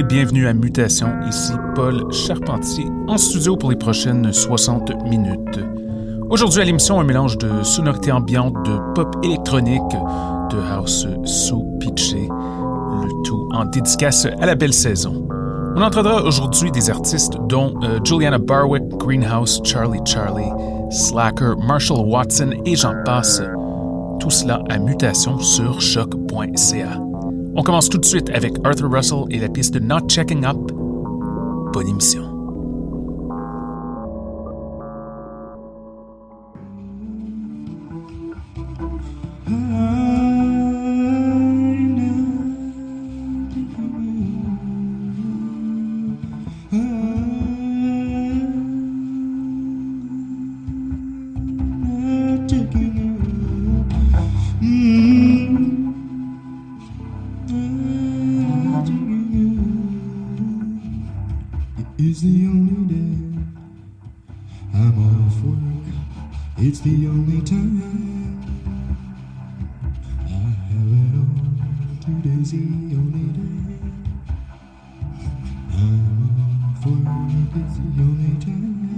Bienvenue à Mutation, ici Paul Charpentier, en studio pour les prochaines 60 minutes. Aujourd'hui à l'émission, un mélange de sonorités ambiantes, de pop électronique, de house sous pitché, le tout en dédicace à la belle saison. On entendra aujourd'hui des artistes dont euh, Juliana Barwick, Greenhouse, Charlie Charlie, Slacker, Marshall Watson et j'en passe. Tout cela à mutation sur choc.ca. On commence tout de suite avec Arthur Russell et la piste Not Checking Up. Bonne émission. Today's the only day. I'm off work, it's the only time.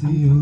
see you.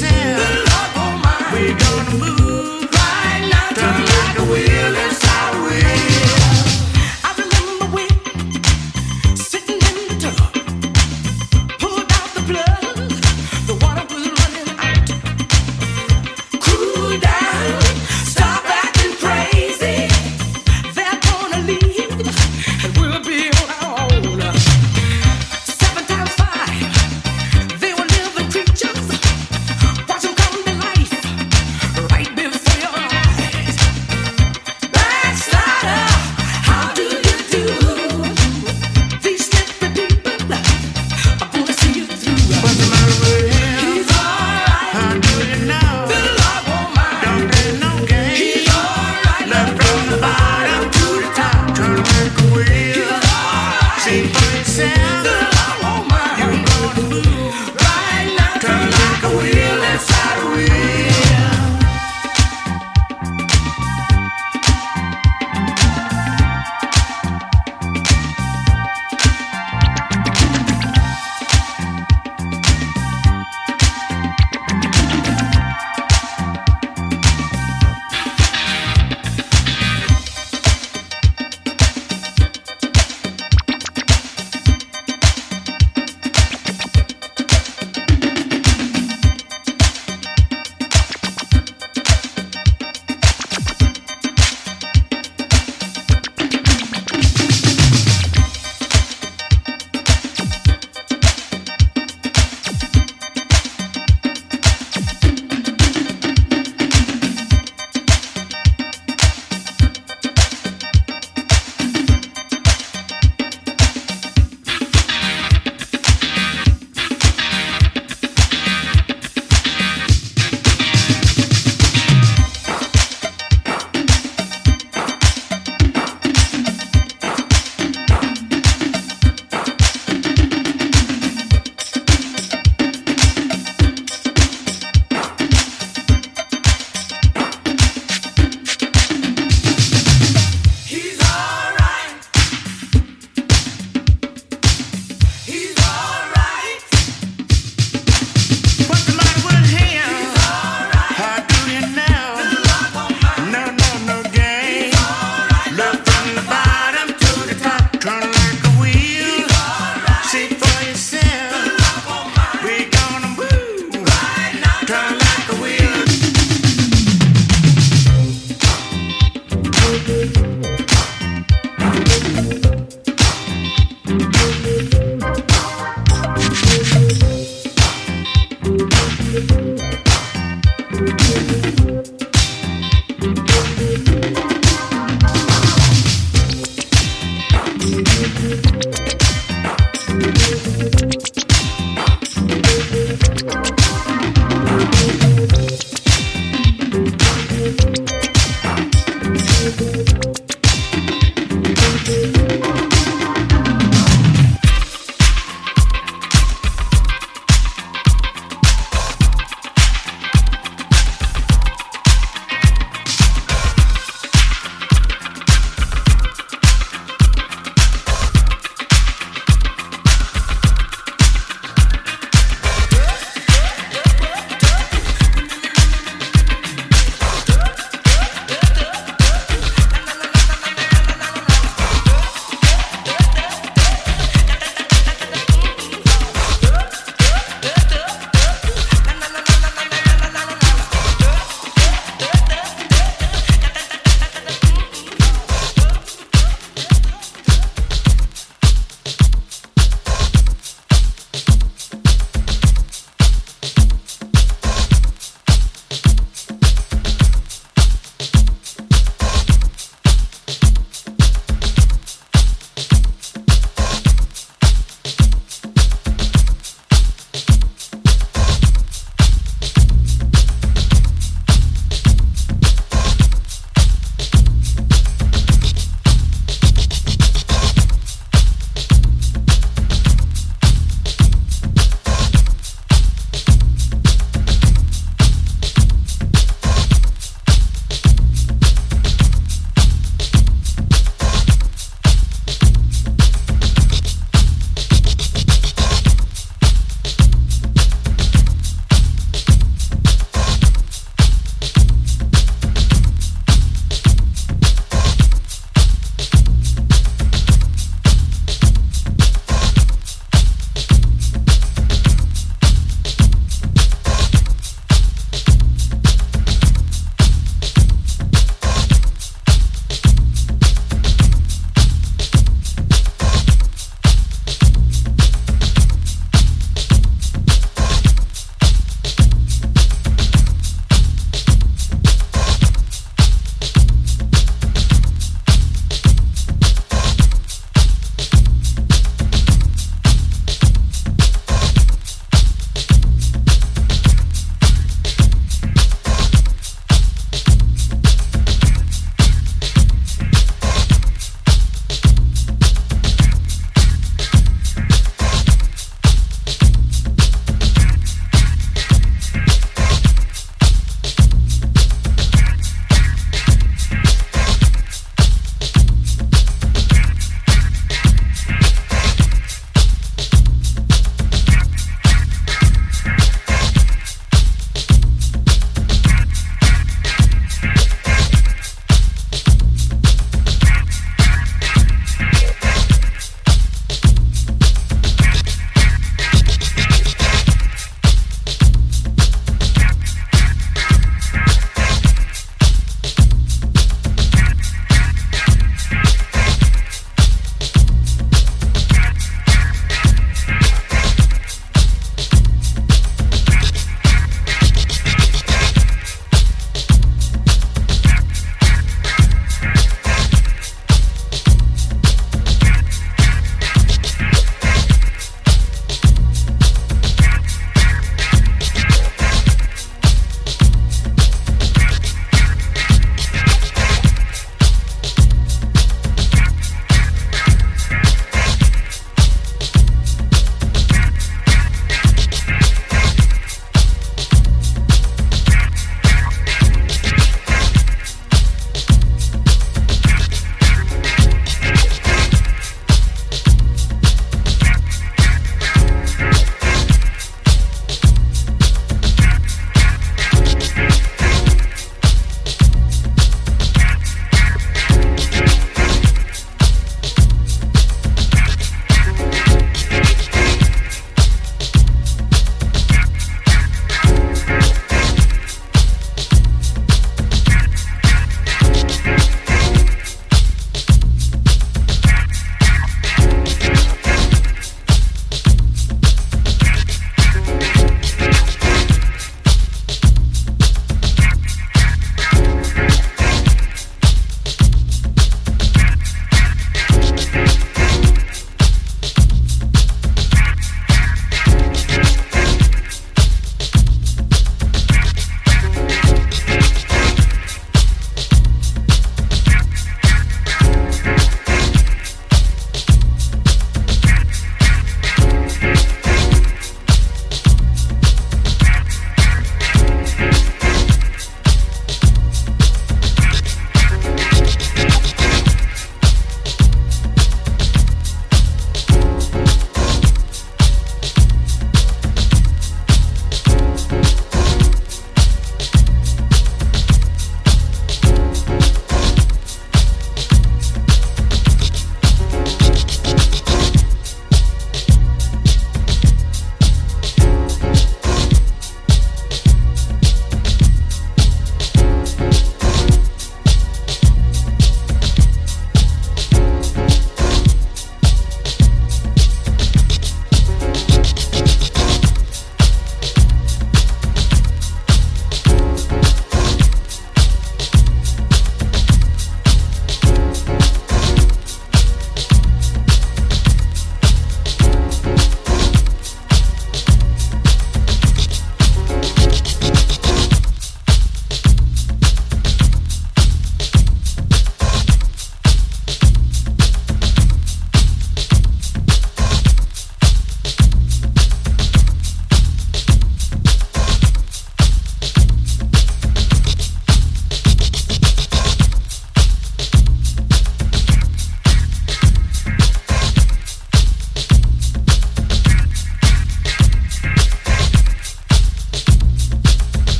myself.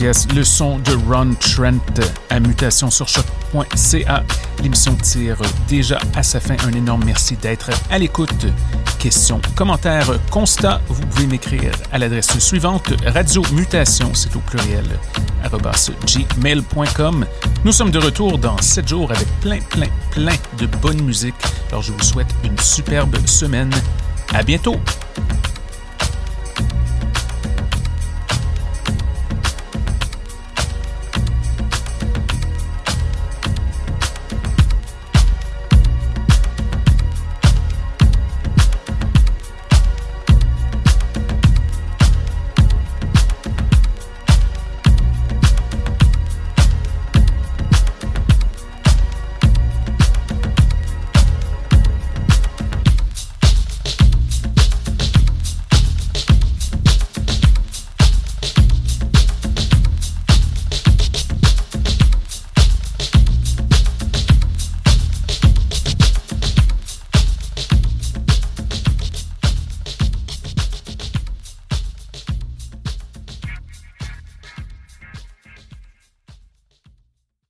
Yes. Le son de Ron Trent à mutation sur choc.ca. L'émission tire déjà à sa fin. Un énorme merci d'être à l'écoute. Questions, commentaires, constats, vous pouvez m'écrire à l'adresse suivante radio mutation, c'est au pluriel, gmail.com. Nous sommes de retour dans 7 jours avec plein, plein, plein de bonne musique. Alors je vous souhaite une superbe semaine. À bientôt!